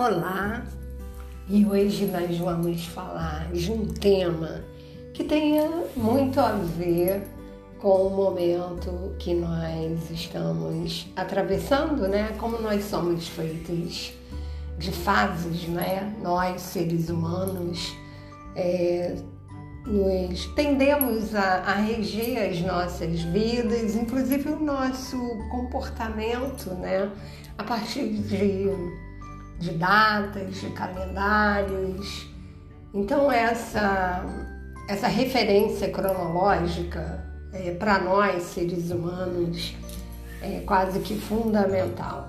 Olá, e hoje nós vamos falar de um tema que tenha muito a ver com o momento que nós estamos atravessando, né? Como nós somos feitos de fases, né? Nós, seres humanos, é, nos tendemos a, a reger as nossas vidas, inclusive o nosso comportamento, né? A partir de de datas, de calendários. Então essa essa referência cronológica é, para nós seres humanos é quase que fundamental.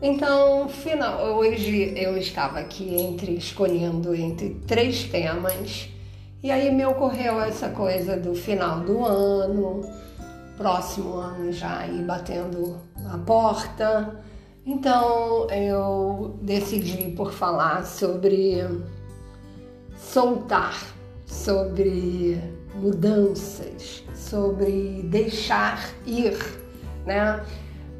Então, final, hoje eu estava aqui entre escolhendo entre três temas e aí me ocorreu essa coisa do final do ano, próximo ano já aí batendo a porta. Então eu decidi por falar sobre soltar, sobre mudanças, sobre deixar ir, né?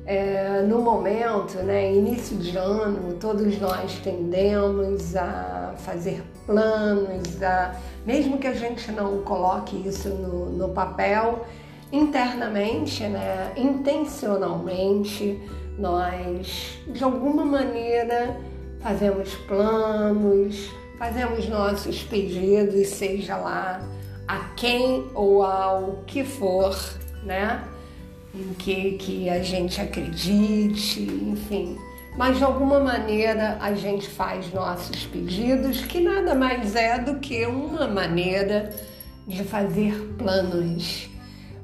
É, no momento, né, início de ano, todos nós tendemos a fazer planos, a, mesmo que a gente não coloque isso no, no papel, internamente, né, intencionalmente, nós de alguma maneira fazemos planos, fazemos nossos pedidos, seja lá a quem ou ao que for, né? Em que, que a gente acredite, enfim. Mas de alguma maneira a gente faz nossos pedidos, que nada mais é do que uma maneira de fazer planos.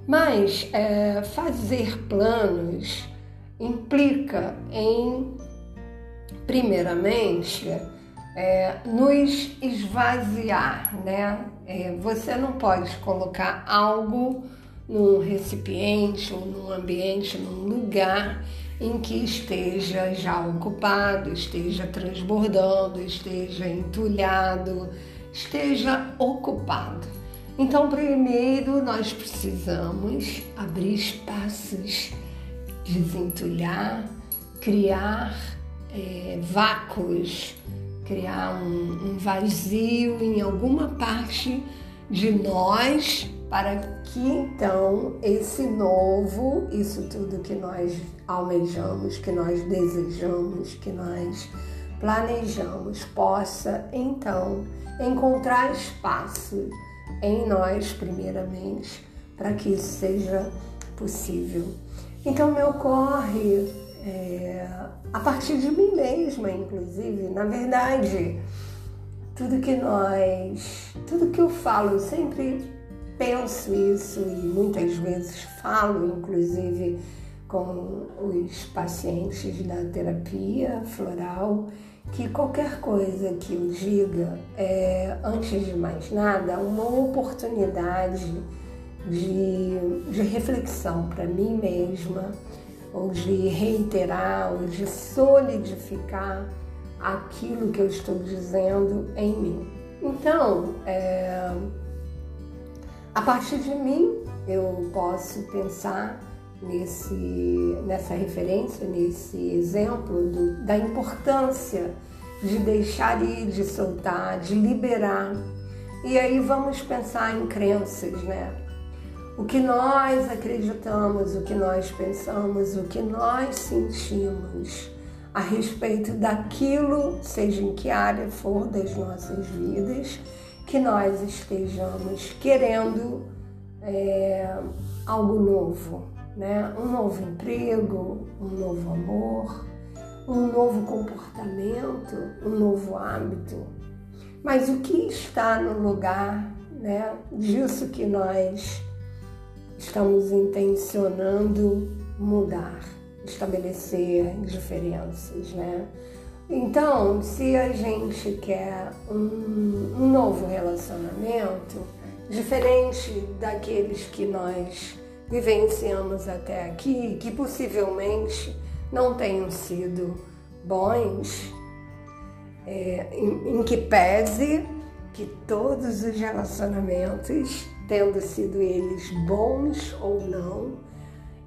Mas é, fazer planos implica em, primeiramente, é, nos esvaziar, né? É, você não pode colocar algo num recipiente ou num ambiente, num lugar em que esteja já ocupado, esteja transbordando, esteja entulhado, esteja ocupado. Então, primeiro nós precisamos abrir espaços desentulhar, criar é, vácuos, criar um, um vazio em alguma parte de nós para que então esse novo, isso tudo que nós almejamos, que nós desejamos, que nós planejamos, possa então encontrar espaço em nós, primeiramente, para que isso seja possível. Então me ocorre é, a partir de mim mesma, inclusive, na verdade, tudo que nós, tudo que eu falo, eu sempre penso isso e muitas vezes falo, inclusive, com os pacientes da terapia floral, que qualquer coisa que eu diga é, antes de mais nada, uma oportunidade de, de reflexão para mim mesma, ou de reiterar, ou de solidificar aquilo que eu estou dizendo em mim. Então, é, a partir de mim, eu posso pensar nesse, nessa referência, nesse exemplo do, da importância de deixar ir, de soltar, de liberar. E aí vamos pensar em crenças, né? O que nós acreditamos, o que nós pensamos, o que nós sentimos a respeito daquilo, seja em que área for das nossas vidas, que nós estejamos querendo é, algo novo, né? um novo emprego, um novo amor, um novo comportamento, um novo hábito. Mas o que está no lugar né, disso que nós estamos intencionando mudar, estabelecer diferenças, né? Então, se a gente quer um, um novo relacionamento, diferente daqueles que nós vivenciamos até aqui, que possivelmente não tenham sido bons, é, em, em que pese que todos os relacionamentos tendo sido eles bons ou não,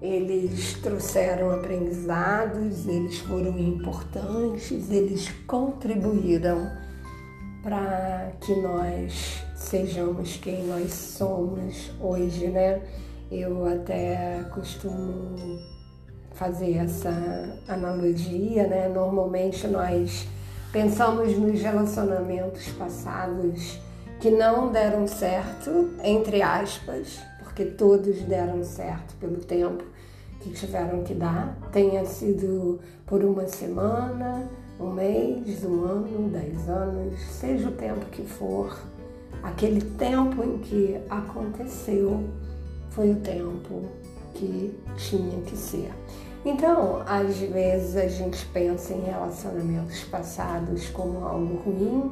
eles trouxeram aprendizados, eles foram importantes, eles contribuíram para que nós sejamos quem nós somos hoje, né? Eu até costumo fazer essa analogia, né? Normalmente nós pensamos nos relacionamentos passados que não deram certo, entre aspas, porque todos deram certo pelo tempo que tiveram que dar, tenha sido por uma semana, um mês, um ano, dez anos, seja o tempo que for, aquele tempo em que aconteceu foi o tempo que tinha que ser. Então, às vezes a gente pensa em relacionamentos passados como algo ruim.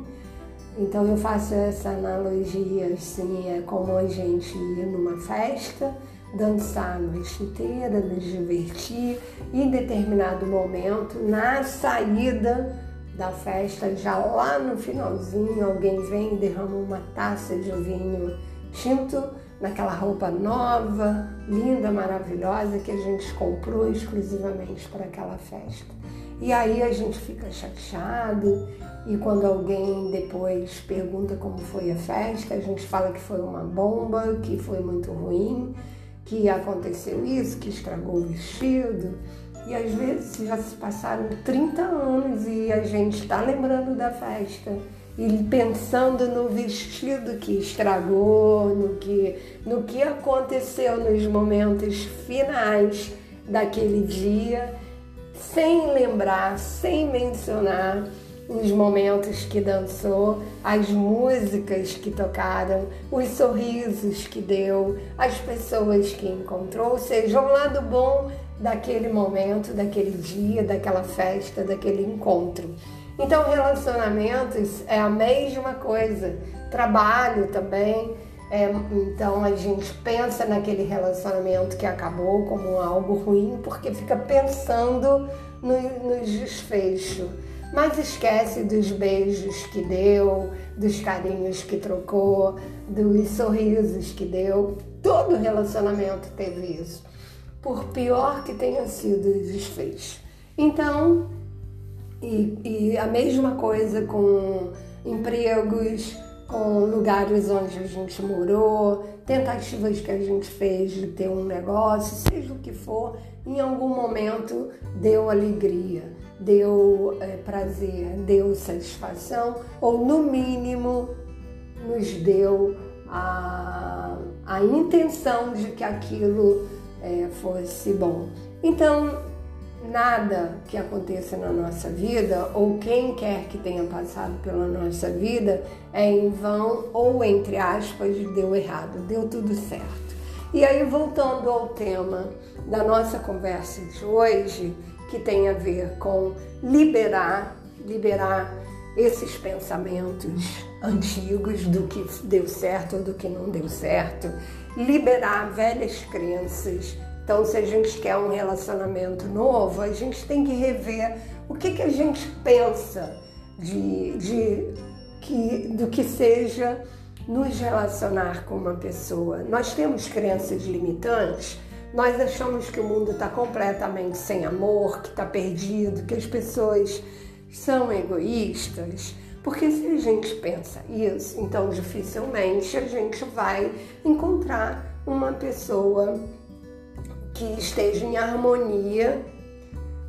Então eu faço essa analogia assim, é como a gente ir numa festa, dançar a noite inteira, nos divertir e em determinado momento, na saída da festa, já lá no finalzinho, alguém vem e derrama uma taça de vinho tinto naquela roupa nova, linda, maravilhosa que a gente comprou exclusivamente para aquela festa. E aí a gente fica chateado e quando alguém depois pergunta como foi a festa, a gente fala que foi uma bomba, que foi muito ruim, que aconteceu isso, que estragou o vestido. E às vezes já se passaram 30 anos e a gente está lembrando da festa e pensando no vestido que estragou, no que, no que aconteceu nos momentos finais daquele dia, sem lembrar, sem mencionar os momentos que dançou, as músicas que tocaram, os sorrisos que deu, as pessoas que encontrou, ou seja, o lado bom daquele momento, daquele dia, daquela festa, daquele encontro. Então, relacionamentos é a mesma coisa, trabalho também. É, então, a gente pensa naquele relacionamento que acabou como algo ruim porque fica pensando no desfecho. Mas esquece dos beijos que deu, dos carinhos que trocou, dos sorrisos que deu. Todo relacionamento teve isso, por pior que tenha sido o desfecho. Então, e, e a mesma coisa com empregos, com lugares onde a gente morou, tentativas que a gente fez de ter um negócio, seja o que for, em algum momento deu alegria, deu é, prazer, deu satisfação, ou no mínimo nos deu a, a intenção de que aquilo é, fosse bom. Então, nada que aconteça na nossa vida, ou quem quer que tenha passado pela nossa vida, é em vão ou, entre aspas, deu errado, deu tudo certo. E aí, voltando ao tema da nossa conversa de hoje, que tem a ver com liberar, liberar esses pensamentos antigos do que deu certo ou do que não deu certo, liberar velhas crenças, então, se a gente quer um relacionamento novo, a gente tem que rever o que, que a gente pensa de, de que, do que seja nos relacionar com uma pessoa. Nós temos crenças limitantes, nós achamos que o mundo está completamente sem amor, que está perdido, que as pessoas são egoístas. Porque se a gente pensa isso, então dificilmente a gente vai encontrar uma pessoa que esteja em harmonia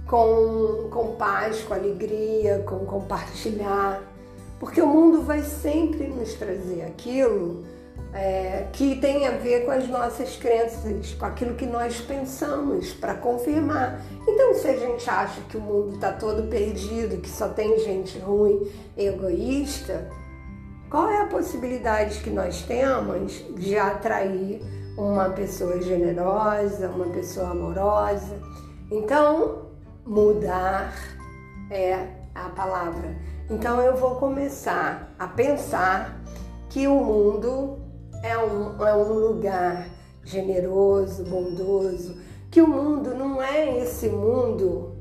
com, com paz, com alegria, com compartilhar, porque o mundo vai sempre nos trazer aquilo é, que tem a ver com as nossas crenças, com aquilo que nós pensamos, para confirmar. Então, se a gente acha que o mundo está todo perdido, que só tem gente ruim, egoísta, qual é a possibilidade que nós temos de atrair uma pessoa generosa, uma pessoa amorosa. Então, mudar é a palavra. Então, eu vou começar a pensar que o mundo é um, é um lugar generoso, bondoso, que o mundo não é esse mundo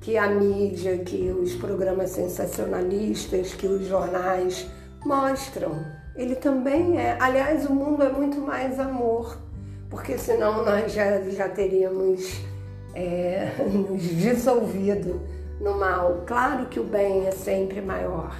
que a mídia, que os programas sensacionalistas, que os jornais mostram ele também é. Aliás, o mundo é muito mais amor. porque senão nós já, já teríamos é, nos dissolvido no mal. Claro que o bem é sempre maior,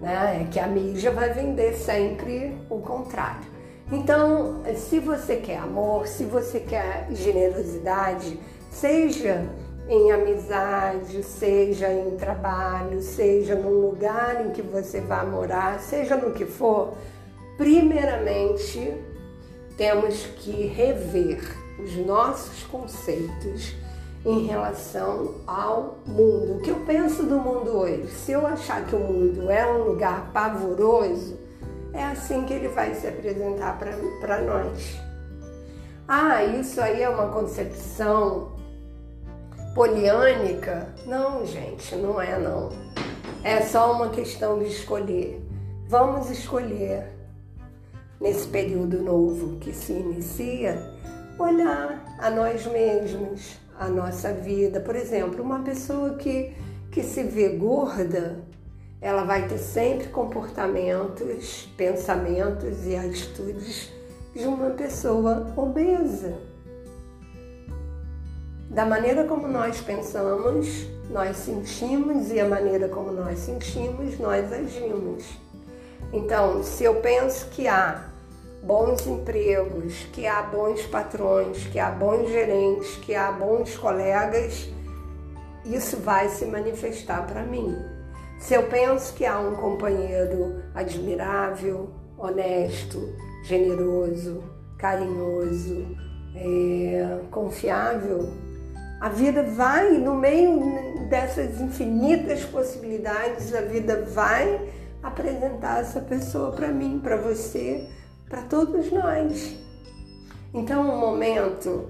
né? É que a mídia vai vender sempre o contrário. Então, se você quer amor, se você quer generosidade, seja em amizade, seja em trabalho, seja no lugar em que você vai morar, seja no que for, primeiramente temos que rever os nossos conceitos em relação ao mundo. O que eu penso do mundo hoje? Se eu achar que o mundo é um lugar pavoroso, é assim que ele vai se apresentar para nós. Ah, isso aí é uma concepção poliânica? Não, gente, não é não. É só uma questão de escolher. Vamos escolher nesse período novo que se inicia, olhar a nós mesmos, a nossa vida. Por exemplo, uma pessoa que, que se vê gorda, ela vai ter sempre comportamentos, pensamentos e atitudes de uma pessoa obesa. Da maneira como nós pensamos, nós sentimos e a maneira como nós sentimos, nós agimos. Então, se eu penso que há bons empregos, que há bons patrões, que há bons gerentes, que há bons colegas, isso vai se manifestar para mim. Se eu penso que há um companheiro admirável, honesto, generoso, carinhoso, é, confiável, a vida vai, no meio dessas infinitas possibilidades, a vida vai apresentar essa pessoa para mim, para você, para todos nós. Então, o momento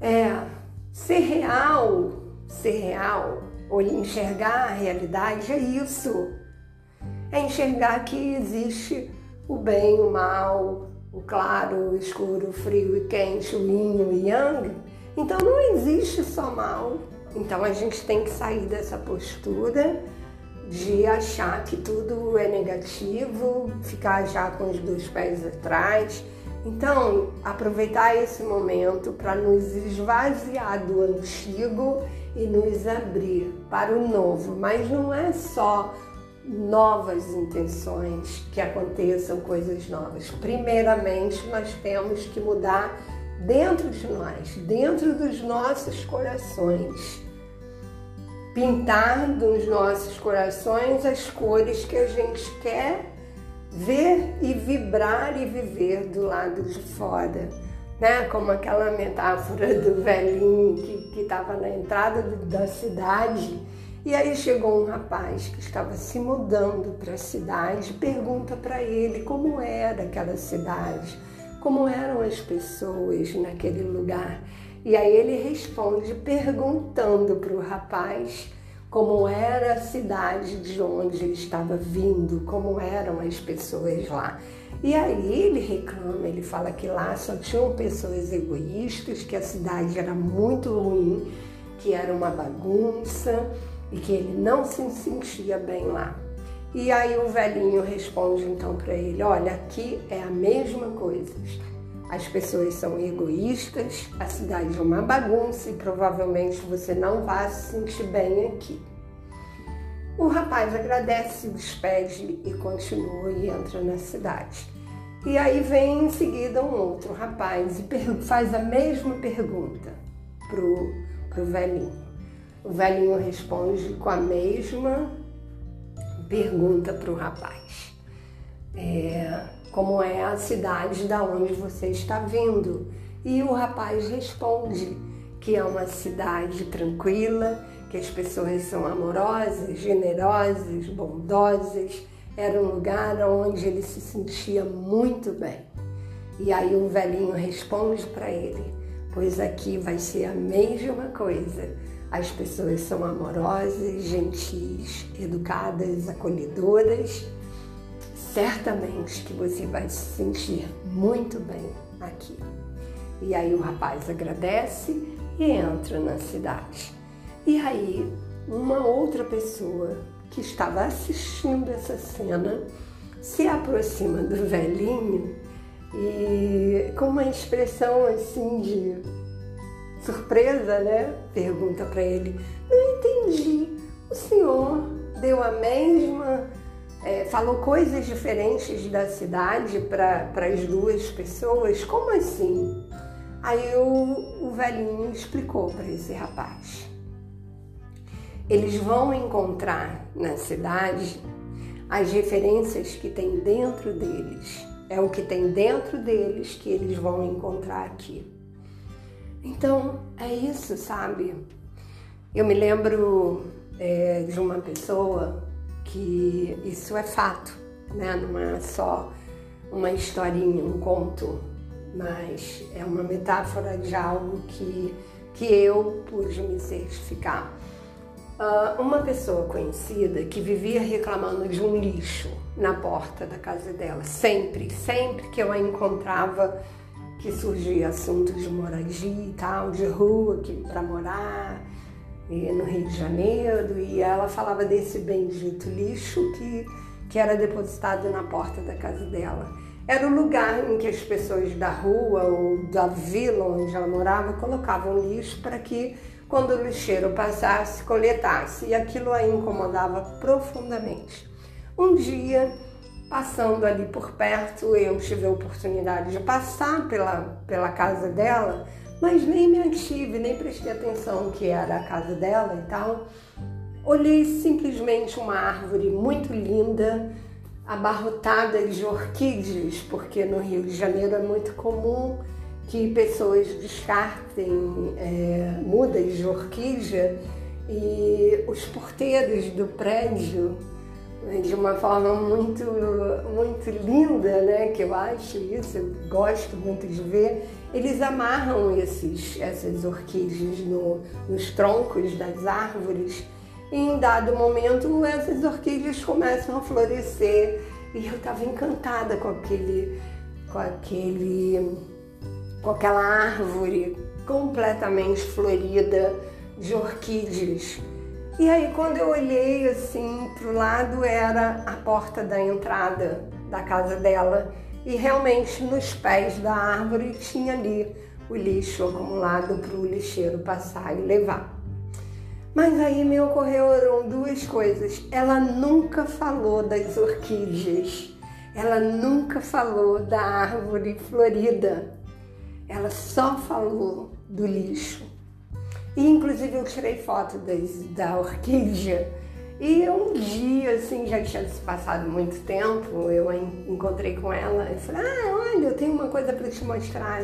é ser real, ser real, ou enxergar a realidade é isso. É enxergar que existe o bem, o mal, o claro, o escuro, o frio e quente, o yin e o yang. Então não existe só mal. Então a gente tem que sair dessa postura de achar que tudo é negativo, ficar já com os dois pés atrás. Então, aproveitar esse momento para nos esvaziar do antigo e nos abrir para o novo. Mas não é só novas intenções que aconteçam coisas novas. Primeiramente, nós temos que mudar dentro de nós, dentro dos nossos corações pintar nos nossos corações as cores que a gente quer ver e vibrar e viver do lado de fora. Né? Como aquela metáfora do velhinho que estava na entrada da cidade e aí chegou um rapaz que estava se mudando para a cidade, pergunta para ele como era aquela cidade, como eram as pessoas naquele lugar. E aí ele responde perguntando para o rapaz como era a cidade de onde ele estava vindo, como eram as pessoas lá. E aí ele reclama, ele fala que lá só tinham pessoas egoístas, que a cidade era muito ruim, que era uma bagunça e que ele não se sentia bem lá. E aí o velhinho responde então para ele: Olha, aqui é a mesma coisa. As pessoas são egoístas, a cidade é uma bagunça e provavelmente você não vai se sentir bem aqui. O rapaz agradece, despede e continua e entra na cidade. E aí vem em seguida um outro rapaz e faz a mesma pergunta pro, pro velhinho. O velhinho responde com a mesma pergunta para o rapaz. É, como é a cidade da onde você está vindo. E o rapaz responde que é uma cidade tranquila, que as pessoas são amorosas, generosas, bondosas. Era um lugar onde ele se sentia muito bem. E aí o velhinho responde para ele: Pois aqui vai ser a mesma coisa. As pessoas são amorosas, gentis, educadas, acolhedoras certamente que você vai se sentir muito bem aqui. E aí o rapaz agradece e entra na cidade. E aí uma outra pessoa que estava assistindo essa cena se aproxima do velhinho e com uma expressão assim de surpresa, né? Pergunta para ele: Não entendi. O senhor deu a mesma, é, falou coisas diferentes da cidade para as duas pessoas? Como assim? Aí o, o velhinho explicou para esse rapaz. Eles vão encontrar na cidade as referências que tem dentro deles. É o que tem dentro deles que eles vão encontrar aqui. Então, é isso, sabe? Eu me lembro é, de uma pessoa que isso é fato, né? Não é só uma historinha, um conto, mas é uma metáfora de algo que, que eu pude me certificar. Uh, uma pessoa conhecida que vivia reclamando de um lixo na porta da casa dela, sempre, sempre que eu a encontrava, que surgia assunto de moradia e tal, de rua para morar no Rio de Janeiro, e ela falava desse bendito lixo que, que era depositado na porta da casa dela. Era o lugar em que as pessoas da rua ou da vila onde ela morava colocavam lixo para que quando o lixeiro passasse, coletasse, e aquilo a incomodava profundamente. Um dia, passando ali por perto, eu tive a oportunidade de passar pela, pela casa dela, mas nem me ative, nem prestei atenção que era a casa dela e tal. Olhei simplesmente uma árvore muito linda, abarrotada de orquídeas, porque no Rio de Janeiro é muito comum que pessoas descartem é, mudas de orquídea e os porteiros do prédio, né, de uma forma muito, muito linda, né, que eu acho isso, eu gosto muito de ver, eles amarram esses, essas orquídeas no, nos troncos das árvores. E em dado momento essas orquídeas começam a florescer. E eu estava encantada com aquele, com aquele com aquela árvore completamente florida de orquídeas. E aí quando eu olhei assim para o lado era a porta da entrada da casa dela e realmente nos pés da árvore tinha ali o lixo acumulado para o lixeiro passar e levar. Mas aí me ocorreram duas coisas. Ela nunca falou das orquídeas, ela nunca falou da árvore florida ela só falou do lixo. E inclusive eu tirei foto das, da orquídea. E um dia, assim, já tinha se passado muito tempo, eu encontrei com ela e falei, ah, olha, eu tenho uma coisa para te mostrar,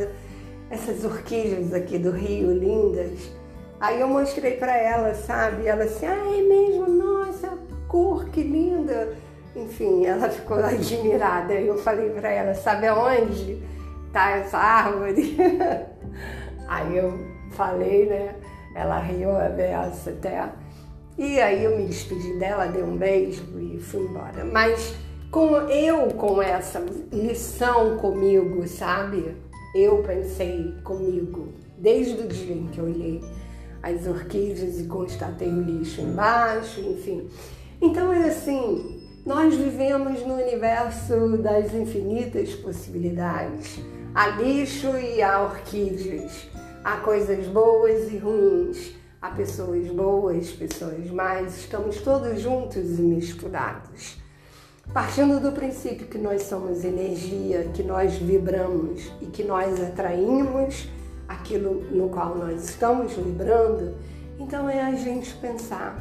essas orquídeas aqui do Rio, lindas. Aí eu mostrei para ela, sabe? E ela assim, ah, é mesmo? Nossa, cor, que linda! Enfim, ela ficou admirada. Eu falei para ela, sabe aonde? tá essa árvore? aí eu falei, né? Ela riu a beça até. E aí eu me despedi dela, dei um beijo e fui embora. Mas com eu com essa lição comigo, sabe? Eu pensei comigo desde o dia em que eu olhei as orquídeas e constatei o lixo embaixo, enfim. Então é assim, nós vivemos no universo das infinitas possibilidades. Há lixo e há orquídeas. Há coisas boas e ruins. Há pessoas boas, pessoas más. Estamos todos juntos e misturados. Partindo do princípio que nós somos energia, que nós vibramos e que nós atraímos aquilo no qual nós estamos vibrando, então é a gente pensar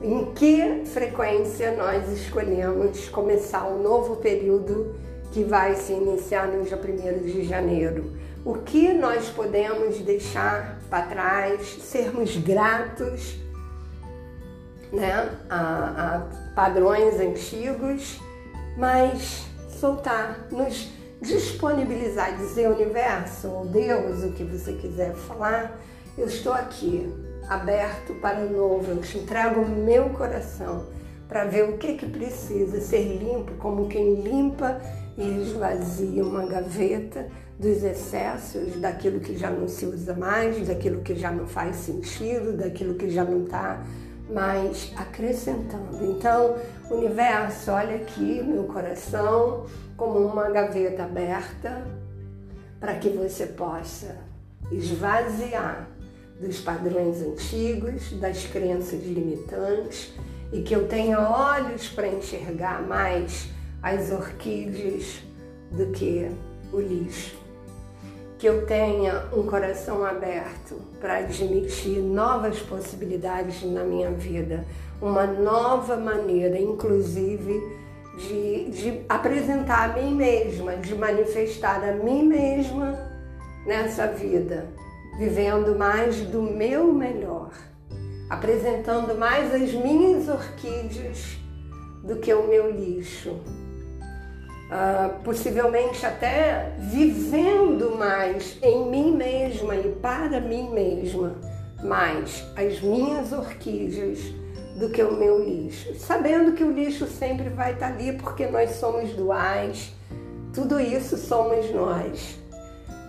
em que frequência nós escolhemos começar um novo período que vai se iniciar no dia 1 de janeiro. O que nós podemos deixar para trás, sermos gratos né, a, a padrões antigos, mas soltar, nos disponibilizar, dizer universo ou Deus, o que você quiser falar, eu estou aqui, aberto para o novo, eu te entrego o meu coração para ver o que, que precisa ser limpo, como quem limpa e esvazia uma gaveta dos excessos, daquilo que já não se usa mais, daquilo que já não faz sentido, daquilo que já não está mais acrescentando. Então, universo, olha aqui meu coração, como uma gaveta aberta para que você possa esvaziar dos padrões antigos, das crenças limitantes e que eu tenha olhos para enxergar mais as orquídeas do que o lixo. Que eu tenha um coração aberto para admitir novas possibilidades na minha vida, uma nova maneira, inclusive, de, de apresentar a mim mesma, de manifestar a mim mesma nessa vida, vivendo mais do meu melhor, apresentando mais as minhas orquídeas do que o meu lixo. Uh, possivelmente até vivendo mais em mim mesma e para mim mesma, mais as minhas orquídeas do que o meu lixo. Sabendo que o lixo sempre vai estar ali porque nós somos duais, tudo isso somos nós.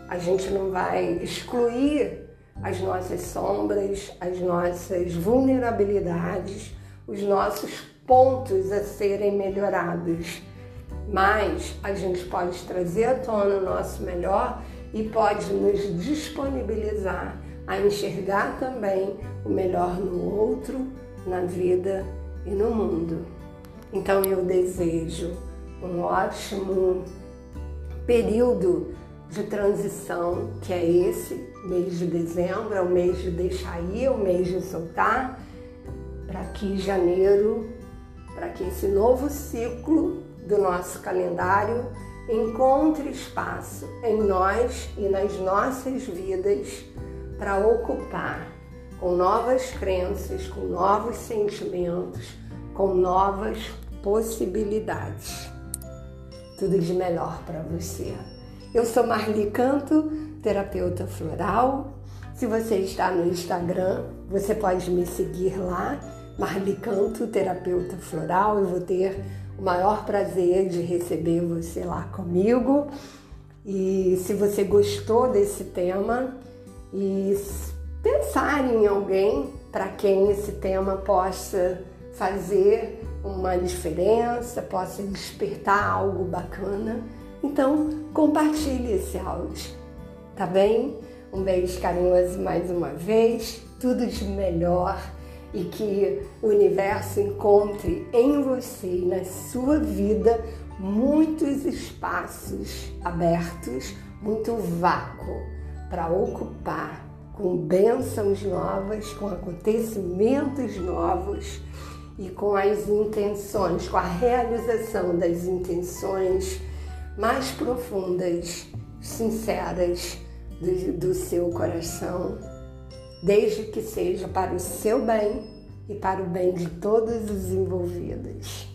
A gente não vai excluir as nossas sombras, as nossas vulnerabilidades, os nossos pontos a serem melhorados. Mas a gente pode trazer à tona o nosso melhor e pode nos disponibilizar a enxergar também o melhor no outro, na vida e no mundo. Então eu desejo um ótimo período de transição, que é esse mês de dezembro, é o mês de deixar ir, é o mês de soltar, para que janeiro, para que esse novo ciclo do nosso calendário encontre espaço em nós e nas nossas vidas para ocupar com novas crenças, com novos sentimentos, com novas possibilidades. Tudo de melhor para você. Eu sou Marli Canto, terapeuta floral. Se você está no Instagram, você pode me seguir lá, Marli Canto, terapeuta floral. Eu vou ter o maior prazer de receber você lá comigo. E se você gostou desse tema e pensar em alguém para quem esse tema possa fazer uma diferença, possa despertar algo bacana, então compartilhe esse áudio, tá bem? Um beijo carinhoso mais uma vez, tudo de melhor e que o universo encontre em você e na sua vida muitos espaços abertos, muito vácuo para ocupar com bênçãos novas, com acontecimentos novos e com as intenções, com a realização das intenções mais profundas, sinceras do, do seu coração desde que seja para o seu bem e para o bem de todos os envolvidos.